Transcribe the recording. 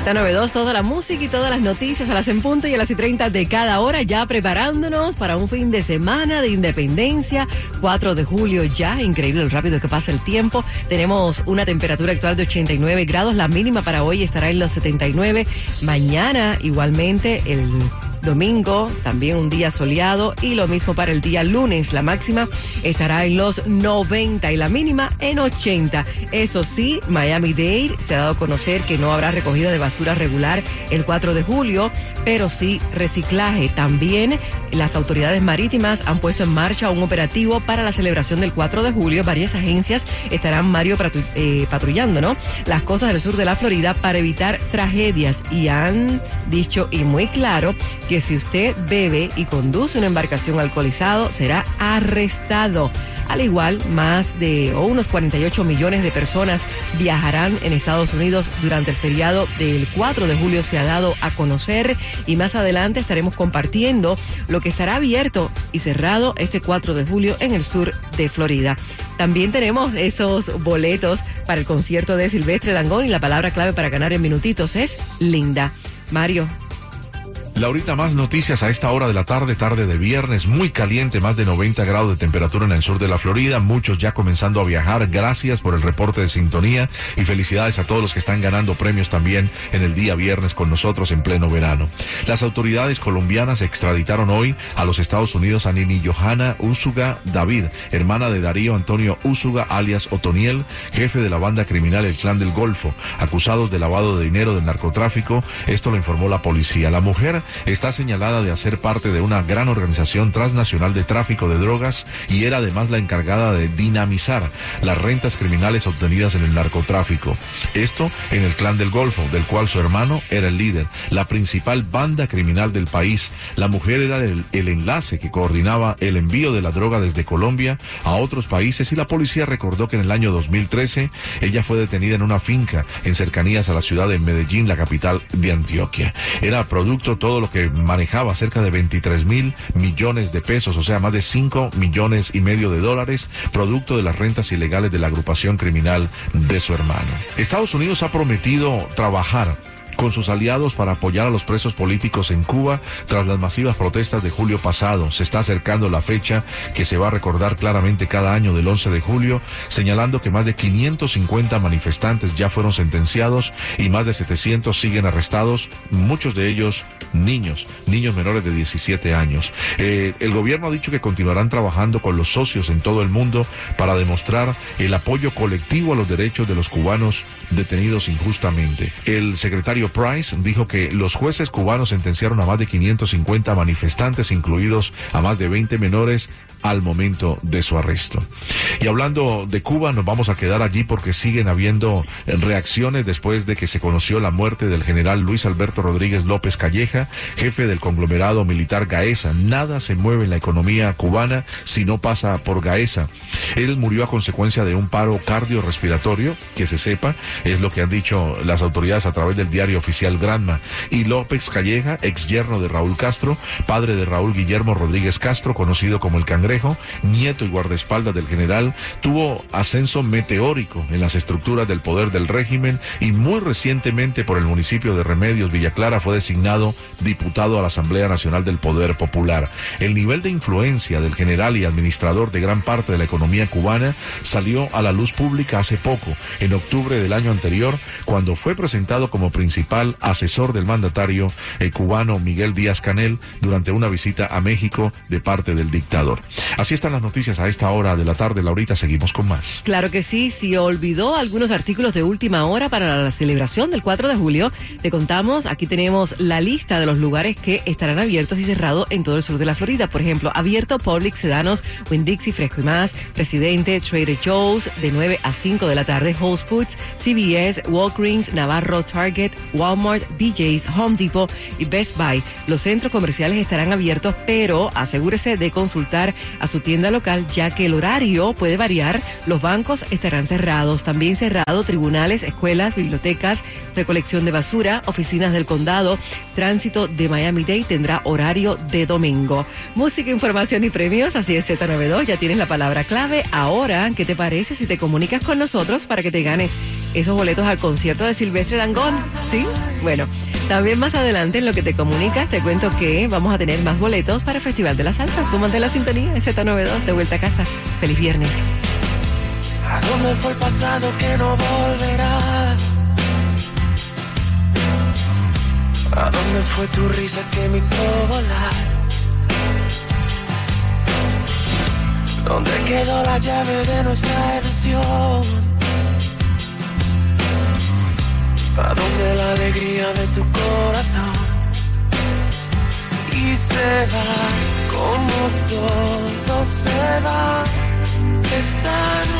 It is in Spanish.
Z92, toda la música y todas las noticias a las en punto y a las y 30 de cada hora, ya preparándonos para un fin de semana de independencia, 4 de julio ya, increíble lo rápido que pasa el tiempo. Tenemos una temperatura actual de 89 grados, la mínima para hoy estará en los 79. Mañana igualmente el domingo, también un día soleado y lo mismo para el día lunes. La máxima estará en los 90 y la mínima en 80. Eso sí, Miami-Dade se ha dado a conocer que no habrá recogida de basura regular el 4 de julio, pero sí reciclaje. También las autoridades marítimas han puesto en marcha un operativo para la celebración del 4 de julio. Varias agencias estarán, Mario, eh, patrullando, ¿no? Las costas del sur de la Florida para evitar tragedias y han dicho y muy claro que si usted bebe y conduce una embarcación alcoholizado será arrestado. Al igual, más de o unos 48 millones de personas viajarán en Estados Unidos durante el feriado del 4 de julio se ha dado a conocer y más adelante estaremos compartiendo lo que estará abierto y cerrado este 4 de julio en el sur de Florida. También tenemos esos boletos para el concierto de Silvestre Dangón y la palabra clave para ganar en minutitos es linda. Mario, Laurita, más noticias a esta hora de la tarde, tarde de viernes, muy caliente, más de 90 grados de temperatura en el sur de la Florida, muchos ya comenzando a viajar, gracias por el reporte de sintonía y felicidades a todos los que están ganando premios también en el día viernes con nosotros en pleno verano. Las autoridades colombianas extraditaron hoy a los Estados Unidos a Nini Johanna Úsuga David, hermana de Darío Antonio Úsuga alias Otoniel, jefe de la banda criminal El Clan del Golfo, acusados de lavado de dinero del narcotráfico, esto lo informó la policía. La mujer está señalada de hacer parte de una gran organización transnacional de tráfico de drogas y era además la encargada de dinamizar las rentas criminales obtenidas en el narcotráfico. Esto en el clan del Golfo, del cual su hermano era el líder, la principal banda criminal del país. La mujer era el, enlace que coordinaba el envío de la droga desde Colombia a otros países y la policía recordó que en el año 2013 ella fue detenida en una finca en cercanías a la ciudad de Medellín, la capital de Antioquia. Era producto todo lo que manejaba cerca de 23 mil millones de pesos, o sea, más de 5 millones y medio de dólares, producto de las rentas ilegales de la agrupación criminal de su hermano. Estados Unidos ha prometido trabajar con sus aliados para apoyar a los presos políticos en Cuba tras las masivas protestas de julio pasado. Se está acercando la fecha que se va a recordar claramente cada año del 11 de julio, señalando que más de 550 manifestantes ya fueron sentenciados y más de 700 siguen arrestados, muchos de ellos niños, niños menores de 17 años. Eh, el gobierno ha dicho que continuarán trabajando con los socios en todo el mundo para demostrar el apoyo colectivo a los derechos de los cubanos detenidos injustamente. El secretario Price dijo que los jueces cubanos sentenciaron a más de 550 manifestantes, incluidos a más de 20 menores, al momento de su arresto. Y hablando de Cuba, nos vamos a quedar allí porque siguen habiendo reacciones después de que se conoció la muerte del general Luis Alberto Rodríguez López Calleja, jefe del conglomerado militar Gaesa. Nada se mueve en la economía cubana si no pasa por Gaesa. Él murió a consecuencia de un paro cardiorrespiratorio, que se sepa, es lo que han dicho las autoridades a través del diario oficial Granma. Y López Calleja, ex yerno de Raúl Castro, padre de Raúl Guillermo Rodríguez Castro, conocido como el Cangrejo, nieto y guardaespaldas del general, tuvo ascenso meteórico en las estructuras del poder del régimen y muy recientemente por el municipio de Remedios, Villa Clara, fue designado diputado a la Asamblea Nacional del Poder Popular. El nivel de influencia del general y administrador de gran parte de la economía cubana salió a la luz pública hace poco, en octubre del año anterior, cuando fue presentado como principal asesor del mandatario el cubano Miguel Díaz Canel durante una visita a México de parte del dictador. Así están las noticias a esta hora de la tarde. Laurita, seguimos con más. Claro que sí, si olvidó algunos artículos de última hora para la celebración del 4 de julio, te contamos, aquí tenemos la lista de los lugares que estarán abiertos y cerrados en todo el sur de la Florida. Por ejemplo, abierto Public Sedanos, Winn-Dixie, Fresco y Más, Presidente, Trader Joe's, de 9 a 5 de la tarde, Whole Foods, CBS, Walgreens, Navarro, Target, Walmart, BJ's, Home Depot y Best Buy. Los centros comerciales estarán abiertos, pero asegúrese de consultar a su tienda local, ya que el horario puede variar. Los bancos estarán cerrados, también cerrado tribunales, escuelas, bibliotecas, recolección de basura, oficinas del condado, tránsito de Miami-Dade tendrá horario de domingo. Música, información y premios, así es Z92, ya tienes la palabra clave. Ahora, ¿qué te parece si te comunicas con nosotros para que te ganes esos boletos al concierto de Silvestre Dangón? ¿Sí? Bueno. También más adelante en lo que te comunicas te cuento que vamos a tener más boletos para el Festival de la Salsa. Tú la sintonía Z92 de vuelta a casa. Feliz viernes. ¿A dónde fue el pasado que no volverá? ¿A dónde fue tu risa que me hizo volar? ¿Dónde quedó la llave de nuestra ilusión? Alegría de tu corazón? Y se va como todo se va. Están